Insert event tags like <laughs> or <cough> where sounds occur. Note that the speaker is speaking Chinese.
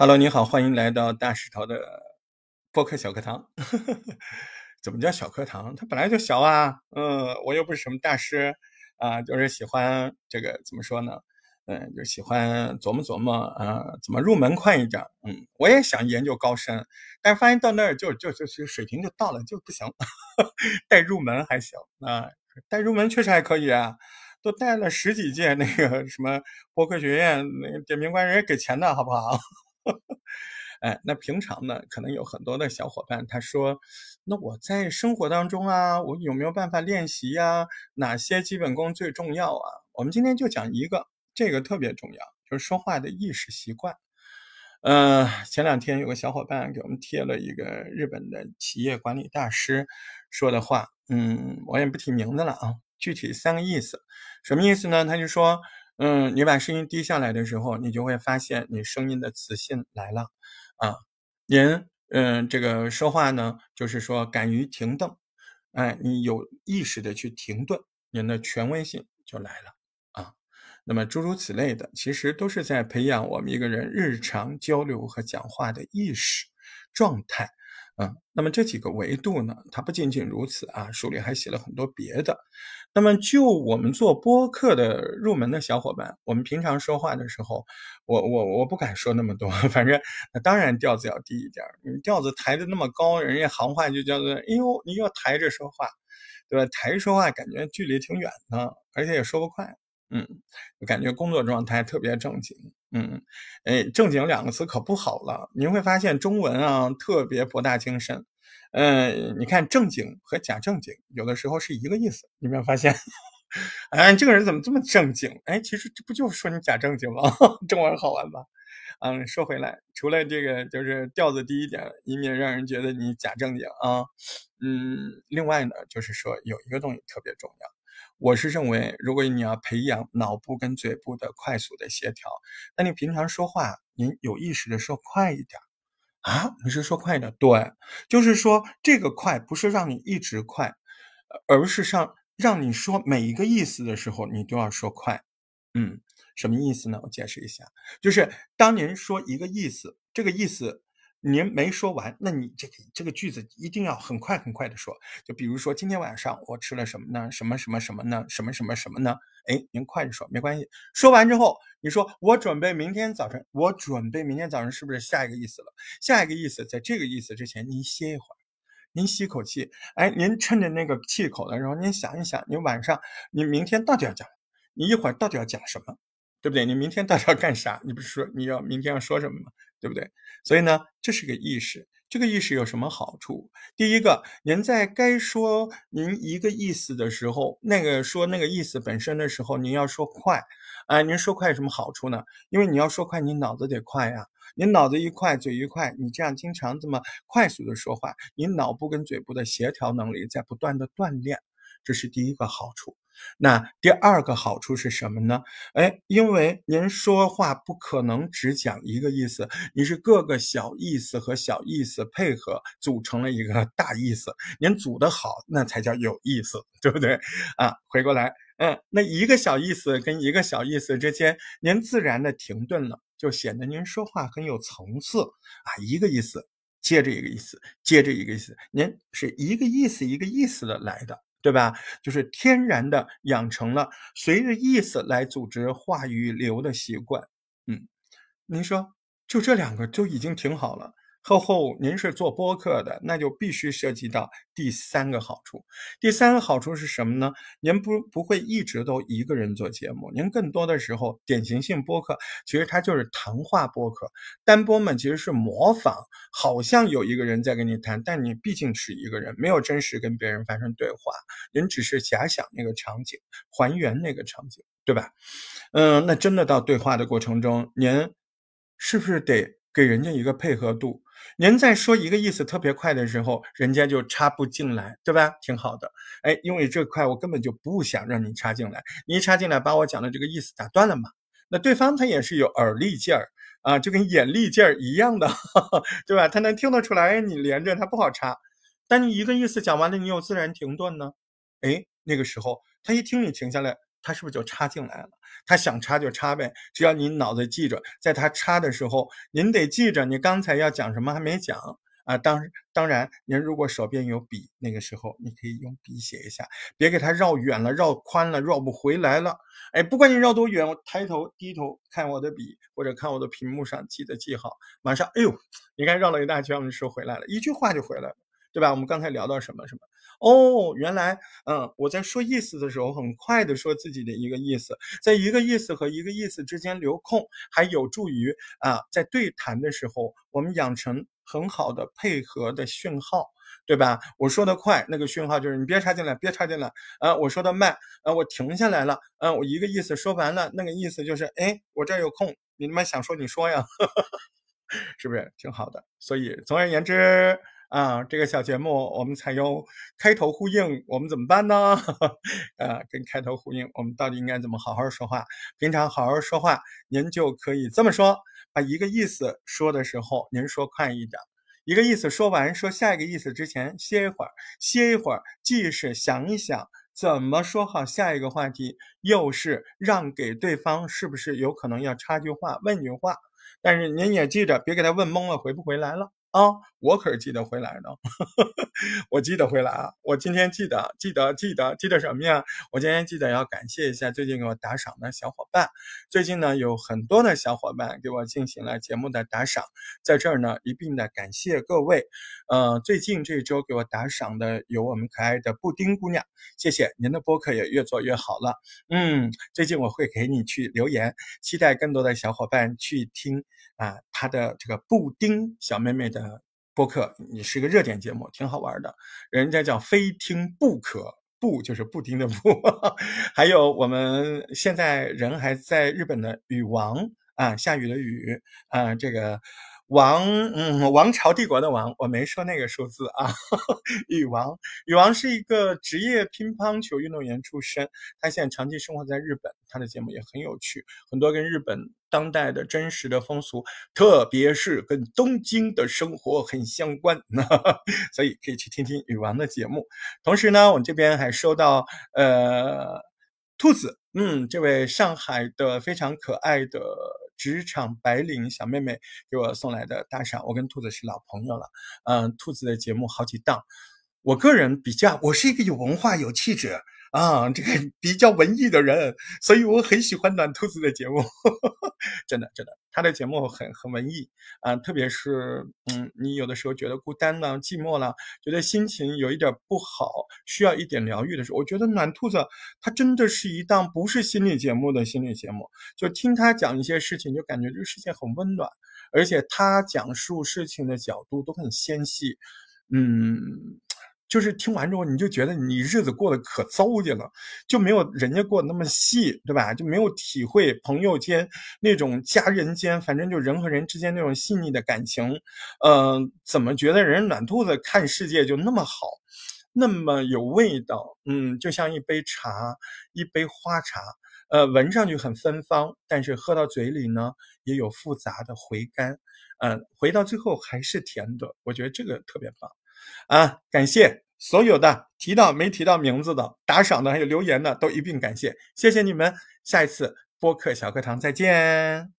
Hello，你好，欢迎来到大石头的播客小课堂。<laughs> 怎么叫小课堂？它本来就小啊。嗯，我又不是什么大师啊，就是喜欢这个怎么说呢？嗯，就喜欢琢磨琢磨啊，怎么入门快一点。嗯，我也想研究高深，但是发现到那儿就就就就水平就到了就不行。<laughs> 带入门还行啊，带入门确实还可以啊，都带了十几届那个什么播客学院那个点评官，人家给钱的好不好？<laughs> 哎，那平常呢，可能有很多的小伙伴他说，那我在生活当中啊，我有没有办法练习呀？哪些基本功最重要啊？我们今天就讲一个，这个特别重要，就是说话的意识习惯。呃，前两天有个小伙伴给我们贴了一个日本的企业管理大师说的话，嗯，我也不提名字了啊，具体三个意思，什么意思呢？他就说。嗯，你把声音低下来的时候，你就会发现你声音的磁性来了，啊，您嗯，这个说话呢，就是说敢于停顿，哎，你有意识的去停顿，您的权威性就来了啊。那么诸如此类的，其实都是在培养我们一个人日常交流和讲话的意识状态。嗯，那么这几个维度呢，它不仅仅如此啊，书里还写了很多别的。那么就我们做播客的入门的小伙伴，我们平常说话的时候，我我我不敢说那么多，反正当然调子要低一点你调子抬得那么高，人家行话就叫做，哎呦，你要抬着说话，对吧？抬着说话感觉距离挺远的，而且也说不快。嗯，感觉工作状态特别正经。嗯，哎，正经两个词可不好了。您会发现中文啊特别博大精深。嗯，你看正经和假正经有的时候是一个意思，你没有发现？<laughs> 哎，这个人怎么这么正经？哎，其实这不就是说你假正经吗？<laughs> 中文好玩吧？嗯，说回来，除了这个就是调子低一点，以免让人觉得你假正经啊。嗯，另外呢，就是说有一个东西特别重要。我是认为，如果你要培养脑部跟嘴部的快速的协调，那你平常说话，您有意识的说快一点啊？你是说快一点？对，就是说这个快不是让你一直快，而是让让你说每一个意思的时候，你都要说快。嗯，什么意思呢？我解释一下，就是当您说一个意思，这个意思。您没说完，那你这个这个句子一定要很快很快的说。就比如说今天晚上我吃了什么呢？什么什么什么呢？什么什么什么呢？哎，您快着说没关系。说完之后，你说我准备明天早晨，我准备明天早晨是不是下一个意思了？下一个意思在这个意思之前，您歇一会儿，您吸口气。哎，您趁着那个气口的时候，您想一想，你晚上你明天到底要讲，你一会儿到底要讲什么？对不对？你明天到底要干啥？你不是说你要明天要说什么吗？对不对？所以呢，这是个意识。这个意识有什么好处？第一个，您在该说您一个意思的时候，那个说那个意思本身的时候，您要说快。啊，您说快有什么好处呢？因为你要说快，你脑子得快呀。你脑子一快，嘴一快，你这样经常这么快速的说话，你脑部跟嘴部的协调能力在不断的锻炼。这是第一个好处。那第二个好处是什么呢？哎，因为您说话不可能只讲一个意思，你是各个小意思和小意思配合组成了一个大意思。您组的好，那才叫有意思，对不对？啊，回过来，嗯，那一个小意思跟一个小意思之间，您自然的停顿了，就显得您说话很有层次啊。一个意思接着一个意思，接着一个意思，您是一个意思一个意思的来的。对吧？就是天然的养成了随着意思来组织话语流的习惯。嗯，您说就这两个就已经挺好了。后后您是做播客的，那就必须涉及到第三个好处。第三个好处是什么呢？您不不会一直都一个人做节目，您更多的时候典型性播客，其实它就是谈话播客。单播们，其实是模仿，好像有一个人在跟你谈，但你毕竟是一个人，没有真实跟别人发生对话，您只是假想那个场景，还原那个场景，对吧？嗯，那真的到对话的过程中，您是不是得？给人家一个配合度，您在说一个意思特别快的时候，人家就插不进来，对吧？挺好的，哎，因为这块我根本就不想让你插进来，你一插进来把我讲的这个意思打断了嘛。那对方他也是有耳力劲儿啊，就跟眼力劲儿一样的，<laughs> 对吧？他能听得出来你连着他不好插，但你一个意思讲完了，你有自然停顿呢，哎，那个时候他一听你停下来，他是不是就插进来了？他想插就插呗，只要你脑子记着，在他插的时候，您得记着你刚才要讲什么还没讲啊。当当然，您如果手边有笔，那个时候你可以用笔写一下，别给他绕远了、绕宽了、绕不回来了。哎，不管你绕多远，我抬头低头看我的笔或者看我的屏幕上，记得记好，马上，哎呦，你看绕了一大圈，我们说回来了，一句话就回来了。对吧？我们刚才聊到什么什么？哦，原来，嗯，我在说意思的时候，很快的说自己的一个意思，在一个意思和一个意思之间留空，还有助于啊，在对谈的时候，我们养成很好的配合的讯号，对吧？我说的快，那个讯号就是你别插进来，别插进来。啊，我说的慢，啊，我停下来了。嗯，我一个意思说完了，那个意思就是，哎，我这儿有空，你他妈想说你说呀，<laughs> 是不是挺好的？所以，总而言之。啊，这个小节目我们采用开头呼应，我们怎么办呢？<laughs> 啊，跟开头呼应，我们到底应该怎么好好说话？平常好好说话，您就可以这么说：把一个意思说的时候，您说快一点；一个意思说完，说下一个意思之前歇一会儿，歇一会儿，既是想一想怎么说好下一个话题，又是让给对方是不是有可能要插句话、问句话。但是您也记着，别给他问懵了，回不回来了。啊，我可是记得回来的，<laughs> 我记得回来啊！我今天记得，记得，记得，记得什么呀？我今天记得要感谢一下最近给我打赏的小伙伴。最近呢，有很多的小伙伴给我进行了节目的打赏，在这儿呢一并的感谢各位。呃，最近这周给我打赏的有我们可爱的布丁姑娘，谢谢您的播客也越做越好了。嗯，最近我会给你去留言，期待更多的小伙伴去听啊，他的这个布丁小妹妹的。播客，你是个热点节目，挺好玩的。人家叫非听不可，不就是布丁的不。<laughs> 还有我们现在人还在日本的雨王啊，下雨的雨啊，这个。王，嗯，王朝帝国的王，我没说那个数字啊。<laughs> 羽王，羽王是一个职业乒乓球运动员出身，他现在长期生活在日本，他的节目也很有趣，很多跟日本当代的真实的风俗，特别是跟东京的生活很相关，<laughs> 所以可以去听听羽王的节目。同时呢，我们这边还收到呃，兔子，嗯，这位上海的非常可爱的。职场白领小妹妹给我送来的大赏，我跟兔子是老朋友了。嗯，兔子的节目好几档，我个人比较，我是一个有文化、有气质啊，这个 <laughs> 比较文艺的人，所以我很喜欢暖兔子的节目。<laughs> 真的，真的，他的节目很很文艺啊，特别是嗯，你有的时候觉得孤单了、寂寞了，觉得心情有一点不好，需要一点疗愈的时候，我觉得暖兔子他真的是一档不是心理节目的心理节目，就听他讲一些事情，就感觉这个世界很温暖，而且他讲述事情的角度都很纤细，嗯。就是听完之后，你就觉得你日子过得可糟践了，就没有人家过得那么细，对吧？就没有体会朋友间那种家人间，反正就人和人之间那种细腻的感情。嗯，怎么觉得人暖兔子看世界就那么好，那么有味道？嗯，就像一杯茶，一杯花茶，呃，闻上去很芬芳，但是喝到嘴里呢，也有复杂的回甘。嗯，回到最后还是甜的。我觉得这个特别棒。啊，感谢所有的提到没提到名字的打赏的，还有留言的，都一并感谢，谢谢你们。下一次播客小课堂再见。